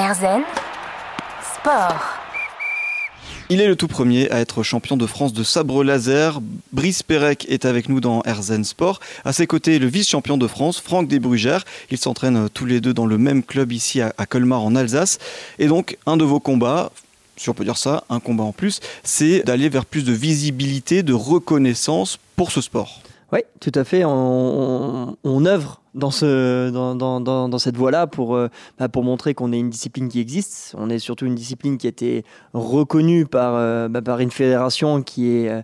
Erzen Sport. Il est le tout premier à être champion de France de sabre laser. Brice Pérec est avec nous dans Erzen Sport. À ses côtés, le vice-champion de France, Franck Desbrugères. Ils s'entraînent tous les deux dans le même club ici à Colmar en Alsace. Et donc, un de vos combats, si on peut dire ça, un combat en plus, c'est d'aller vers plus de visibilité, de reconnaissance pour ce sport. Oui, tout à fait. On, œuvre dans, ce, dans, dans, dans cette voie-là pour, euh, bah, pour montrer qu'on est une discipline qui existe. On est surtout une discipline qui a été reconnue par, euh, bah, par une fédération qui est euh,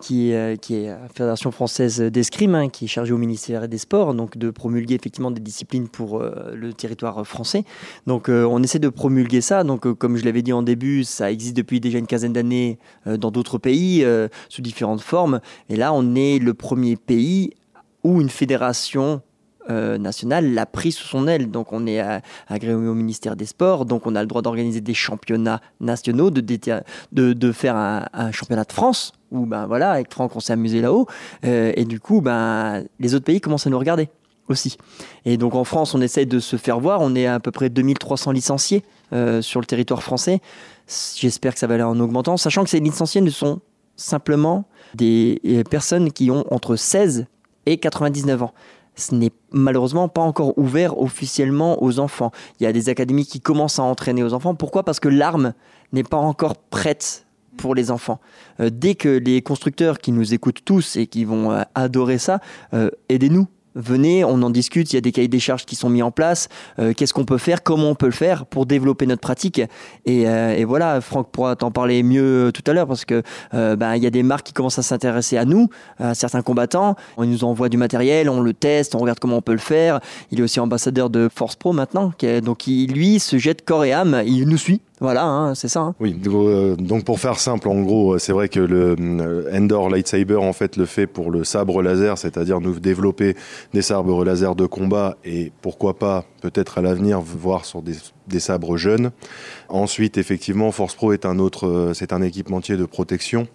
qui, est la Fédération française d'escrime, hein, qui est chargée au ministère des Sports, donc de promulguer effectivement des disciplines pour le territoire français. Donc on essaie de promulguer ça. Donc comme je l'avais dit en début, ça existe depuis déjà une quinzaine d'années dans d'autres pays sous différentes formes. Et là, on est le premier pays où une fédération euh, nationale l'a pris sous son aile. Donc on est agréé au ministère des Sports, donc on a le droit d'organiser des championnats nationaux, de, faire un, championnat de France, où ben, voilà, avec Franck on s'est amusé là-haut, euh, et du coup ben, les autres pays commencent à nous regarder aussi. Et donc en France on essaie de se faire voir, on est à, peu près 2300 licenciés euh, sur le territoire français. J'espère que ça va aller en augmentant, sachant que ces licenciés ne sont simplement des personnes qui ont entre 16 et 99 ans ce n'est malheureusement pas encore ouvert officiellement aux enfants. Il y a des académies qui commencent à entraîner aux enfants. Pourquoi? Parce que l'arme n'est pas encore prête pour les enfants. Euh, dès que les constructeurs qui nous écoutent tous et qui vont euh, adorer ça, euh, aidez-nous venez, on en discute, il y a des cahiers des charges qui sont mis en place, euh, qu'est-ce qu'on peut faire, comment on peut le faire pour développer notre pratique? Et, euh, voilà, Franck pourra t'en parler mieux tout à l'heure parce que euh, ben, il y a des marques qui commencent à s'intéresser à nous, à certains combattants. On nous envoie du matériel, on le teste, on regarde comment on peut le faire. Il est aussi ambassadeur de Force Pro maintenant, donc lui se jette corps et âme, il nous suit. Voilà, hein, c'est ça. Hein. Oui, euh, donc pour faire simple, en gros, c'est vrai que le euh, Endor Lightsaber en fait le fait pour le sabre laser, c'est-à-dire nous développer des sabres laser de combat et pourquoi pas peut-être à l'avenir voir sur des, sabres jeunes. Ensuite, effectivement, Force Pro est un autre, euh, c'est un équipementier de protection.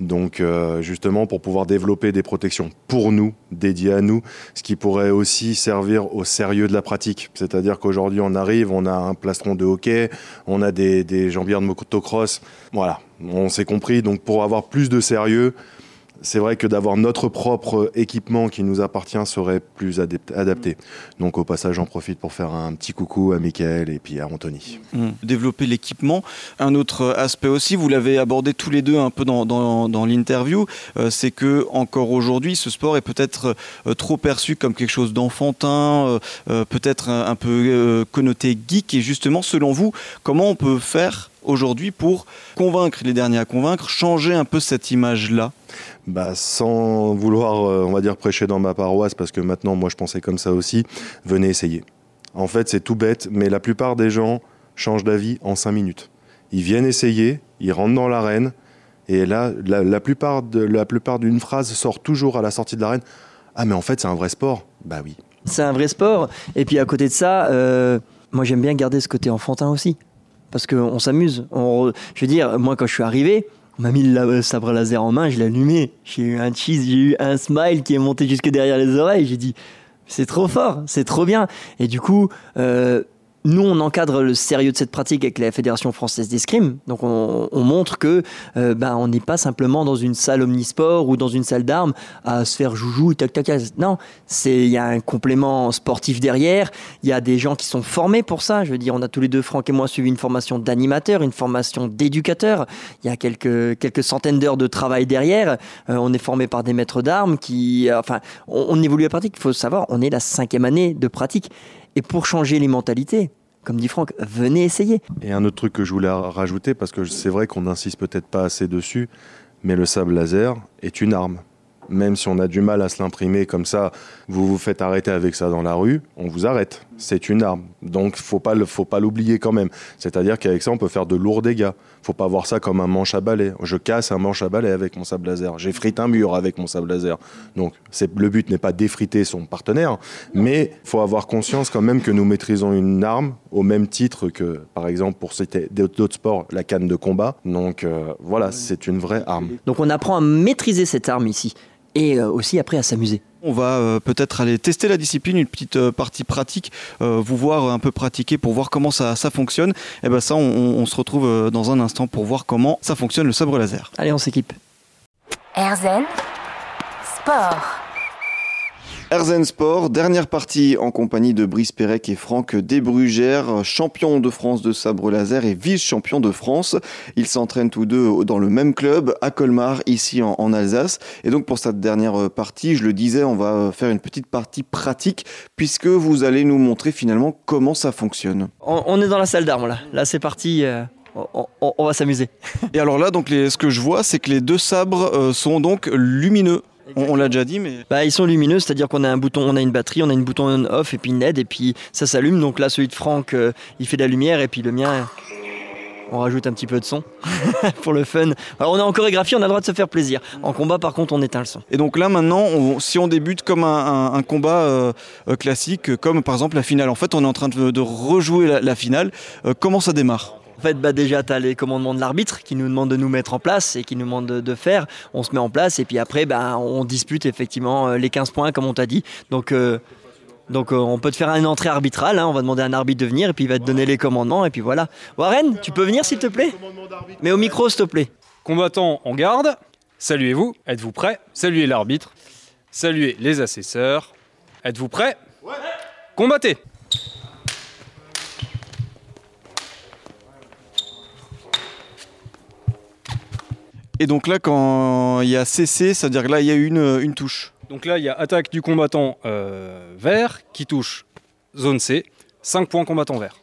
Donc, euh, justement, pour pouvoir développer des protections pour nous, dédiées à nous, ce qui pourrait aussi servir au sérieux de la pratique. C'est-à-dire qu'aujourd'hui, on arrive, on a un plastron de hockey, on a des, des jambières de motocross. Voilà, on s'est compris. Donc, pour avoir plus de sérieux, c'est vrai que d'avoir notre propre équipement qui nous appartient serait plus adapté. Donc au passage, j'en profite pour faire un petit coucou à Michael et puis à Anthony. Mmh. Développer l'équipement. Un autre aspect aussi, vous l'avez abordé tous les deux un peu dans, l'interview, euh, c'est que encore aujourd'hui, ce sport est peut-être euh, trop perçu comme quelque chose d'enfantin, euh, peut-être un, un, peu connoté geek. Et justement, selon vous, comment on peut faire aujourd'hui pour convaincre les derniers à convaincre, changer un peu cette image-là bah, sans vouloir, euh, on va dire, prêcher dans ma paroisse, parce que maintenant, moi, je pensais comme ça aussi, venez essayer. En fait, c'est tout bête, mais la plupart des gens changent d'avis en 5 minutes. Ils viennent essayer, ils rentrent dans l'arène, et là, la, plupart de la plupart d'une phrase sort toujours à la sortie de l'arène. Ah, mais en fait, c'est un vrai sport. Bah oui. C'est un vrai sport. Et puis à côté de ça, euh, moi, j'aime bien garder ce côté enfantin aussi parce qu'on s'amuse. je veux dire, moi quand je suis arrivé, on m'a mis le sabre laser en main, je l'ai allumé. J'ai eu un cheese, j'ai eu un smile qui est monté jusque derrière les oreilles. J'ai dit, c'est trop fort, c'est trop bien. Et du coup, euh, nous, on encadre le sérieux de cette pratique avec la Fédération française d'escrime. Donc, on, montre que euh, ben, on n'est pas simplement dans une salle omnisport ou dans une salle d'armes à se faire joujou, tac, tac, tac. Non, il y a un complément sportif derrière. Il y a des gens qui sont formés pour ça. Je veux dire, on a tous les deux, Franck et moi, suivi une formation d'animateur, une formation d'éducateur. Il y a quelques, quelques centaines d'heures de travail derrière. Euh, on est formé par des maîtres d'armes qui, euh, enfin, on, on évolue la pratique. Il faut savoir, on est la cinquième année de pratique. Et pour changer les mentalités, comme dit Franck, venez essayer. Et un autre truc que je voulais rajouter, parce que c'est vrai qu'on n'insiste peut-être pas assez dessus, mais le sable laser est une arme. Même si on a du mal à se l'imprimer comme ça, vous vous faites arrêter avec ça dans la rue, on vous arrête. C'est une arme. Donc faut pas faut pas l'oublier quand même. C'est-à-dire qu'avec ça on peut faire de lourds dégâts. Faut pas voir ça comme un manche à balai. Je casse un manche à balai avec mon sable laser. J'effrite un mur avec mon sable laser. Donc c'est le but n'est pas d'effriter son partenaire, mais faut avoir conscience quand même que nous maîtrisons une arme au même titre que par exemple pour citer d'autres sports la canne de combat. Donc euh, voilà, c'est une vraie arme. Donc on apprend à maîtriser cette arme ici. Et euh, aussi après à s'amuser. On va euh, peut-être aller tester la discipline, une petite euh, partie pratique, vous voir un peu pratiquer pour voir comment ça, ça fonctionne. Et ben ça, on, on se retrouve dans un instant pour voir comment ça fonctionne le sabre laser. Allez, on s'équipe. Erzen Sport. Erzen Sport, dernière partie en compagnie de Brice Pérec et Franck Desbrugères, champion de France de sabre laser et vice-champion de France. Ils s'entraînent tous deux dans le même club à Colmar, ici en, en, Alsace. Et donc pour cette dernière partie, je le disais, on va faire une petite partie pratique puisque vous allez nous montrer finalement comment ça fonctionne. On, on est dans la salle d'armes là. Là c'est parti. Euh... On, on, on, va s'amuser. Et alors là, donc les, ce que je vois, c'est que les deux sabres euh, sont donc lumineux. On, on l'a déjà dit, mais. Bah, ils sont lumineux, c'est-à-dire qu'on a un bouton, on a une batterie, on a une bouton on-off et puis une LED, et puis ça s'allume. Donc là, celui de Franck, euh, il fait de la lumière, et puis le mien, on rajoute un petit peu de son pour le fun. Alors on est en chorégraphie, on a le droit de se faire plaisir. En combat, par contre, on éteint le son. Et donc là, maintenant, on, si on débute comme un, un, un combat euh, classique, comme par exemple la finale, en fait, on est en train de, de rejouer la, la finale. Euh, comment ça démarre? En fait, bah déjà, tu as les commandements de l'arbitre qui nous demande de nous mettre en place et qui nous demande de, de, faire. On se met en place et puis après, bah, on dispute effectivement les 15 points, comme on t'a dit. Donc, euh, donc euh, on peut te faire une entrée arbitrale. Hein, on va demander à un arbitre de venir et puis il va te donner les commandements. Et puis voilà. Warren, tu peux venir s'il te plaît? Mais au micro, s'il te plaît. Combattant en garde, saluez-vous. Êtes-vous prêts? Saluez l'arbitre. Saluez les assesseurs. Êtes-vous prêts? Ouais. Combattez Et donc là, quand il y a CC, ça veut dire que là, il y a une, une touche. Donc là, il y a attaque du combattant euh, vert qui touche zone C. 5 points combattant vert.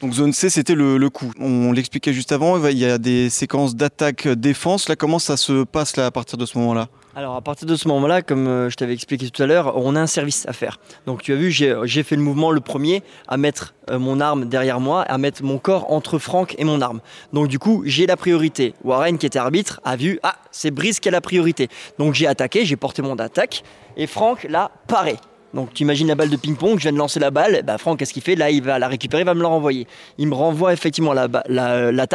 Donc zone C, c'était le, le, coup. On l'expliquait juste avant, il y a des séquences d'attaque-défense. Là, comment ça se passe là, à partir de ce moment-là? Alors à partir de ce moment-là, comme euh, je t'avais expliqué tout à l'heure, on a un service à faire. Donc tu as vu, j'ai fait le mouvement le premier à mettre euh, mon arme derrière moi, à mettre mon corps entre Franck et mon arme. Donc du coup, j'ai la priorité. Warren qui était arbitre a vu, ah, c'est Brice qui a la priorité. Donc j'ai attaqué, j'ai porté mon attaque, et Franck l'a paré. Donc tu imagines la balle de ping-pong, je viens de lancer la balle, bah Franck qu'est-ce qu'il fait? Là il va la récupérer, il va me la renvoyer. Il me renvoie effectivement l'attaque la, la,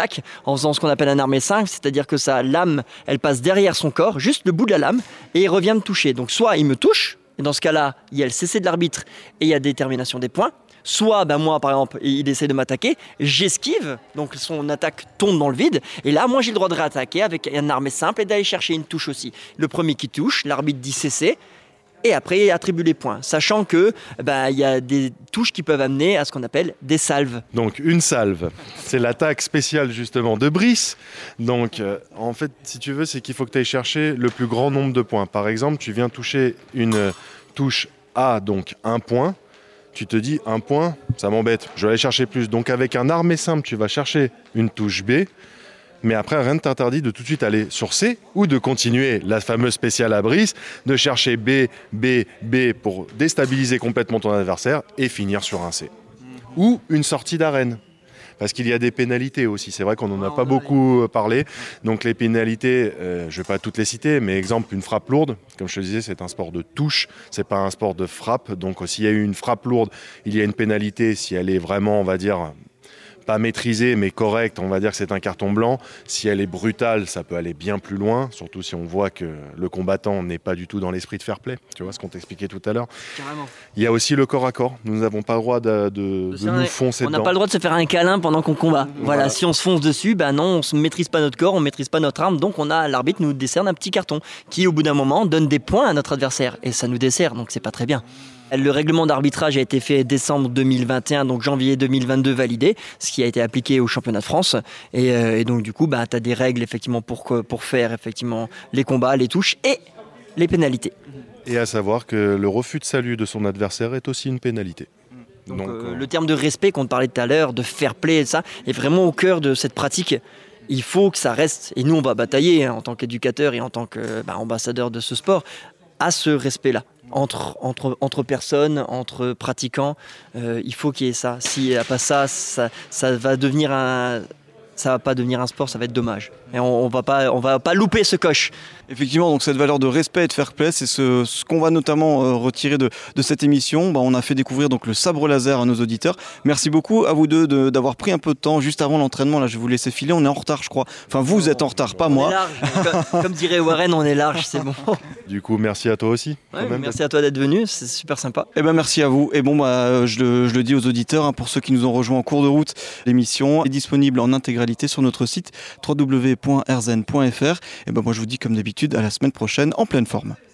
en faisant ce qu'on appelle un armé 5, c'est-à-dire que sa lame, elle passe derrière son corps, juste le bout de la lame, et il revient me toucher. Donc soit il me touche, et dans ce cas-là, il y a le CC de l'arbitre et il y a détermination des points. Soit, ben moi par exemple, il essaie de m'attaquer, j'esquive, donc son attaque tombe dans le vide, et là, moi j'ai le droit de réattaquer avec un armé simple et d'aller chercher une touche aussi. Le premier qui touche, l'arbitre dit CC, et après attribue les points, sachant que bah, y a des touches qui peuvent amener à ce qu'on appelle des salves. Donc une salve, c'est l'attaque spéciale justement de Brice. Donc euh, en fait, si tu veux, c'est qu'il faut que tu ailles chercher le plus grand nombre de points. Par exemple, tu viens toucher une touche A, donc un point. Tu te dis un point, ça m'embête, je vais aller chercher plus. Donc avec un armé simple, tu vas chercher une touche B. Mais après, rien ne t'interdit de tout de suite aller sur C ou de continuer la fameuse spéciale à brise, de chercher B, B, B pour déstabiliser complètement ton adversaire et finir sur un C. Ou une sortie d'arène. Parce qu'il y a des pénalités aussi. C'est vrai qu'on n'en a pas beaucoup parlé. Donc les pénalités, euh, je ne vais pas toutes les citer, mais exemple, une frappe lourde. Comme je te disais, c'est un sport de touche, c'est pas un sport de frappe. Donc s'il y a eu une frappe lourde, il y a une pénalité si elle est vraiment, on va dire, pas maîtrisée mais correcte, on va dire que c'est un carton blanc. Si elle est brutale, ça peut aller bien plus loin, surtout si on voit que le combattant n'est pas du tout dans l'esprit de fair play. Tu vois ce qu'on t'expliquait tout à l'heure. Il y a aussi le corps à corps. Nous n'avons pas le droit de, de, de nous foncer On n'a pas le droit de se faire un câlin pendant qu'on combat. Voilà. voilà. si on se fonce dessus, ben non, on ne maîtrise pas notre corps, on ne maîtrise pas notre arme, donc on a l'arbitre nous décerne un petit carton qui, au bout d'un moment, donne des points à notre adversaire et ça nous dessert, donc c'est pas très bien. Le règlement d'arbitrage a été fait décembre 2021, donc janvier 2022 validé, ce qui a été appliqué au championnat de France. Et, euh, et donc du coup, bah, tu as des règles effectivement pour, pour faire effectivement les combats, les touches et les pénalités. Et à savoir que le refus de salut de son adversaire est aussi une pénalité. Donc, donc euh, le terme de respect qu'on te parlait tout à l'heure, de fair play et ça, est vraiment au cœur de cette pratique il faut que ça reste, et nous on va batailler hein, en tant qu'éducateur et en tant qu'ambassadeur bah, de ce sport, à ce respect-là entre, entre, entre personnes, entre pratiquants. Euh, il faut qu'il y ait ça. S'il n'y a pas ça, ça, ça va devenir un, va pas devenir un sport, ça va être dommage. Et on, on va pas, on va pas louper ce coche. Effectivement, donc cette valeur de respect et de fair play, c'est ce, ce qu'on va notamment euh, retirer de, de cette émission. Bah, on a fait découvrir donc le sabre laser à nos auditeurs. Merci beaucoup à vous deux de- d'avoir pris un peu de temps juste avant l'entraînement. Là, je vais vous laisser filer. On est en retard, je crois. Enfin, vous êtes en retard, pas On est moi. large. comme, comme dirait Warren, on est large, c'est bon. Du coup, merci à toi aussi. quand Ouais, même. merci à toi d'être venu, c'est super sympa. Eh ben merci à vous. Et bon, bah, je, le, je le dis aux auditeurs, hein, pour ceux qui nous ont rejoints en cours de route, l'émission est disponible en intégralité sur notre site Et ben moi, je vous dis comme d'habitude, à la semaine prochaine en pleine forme.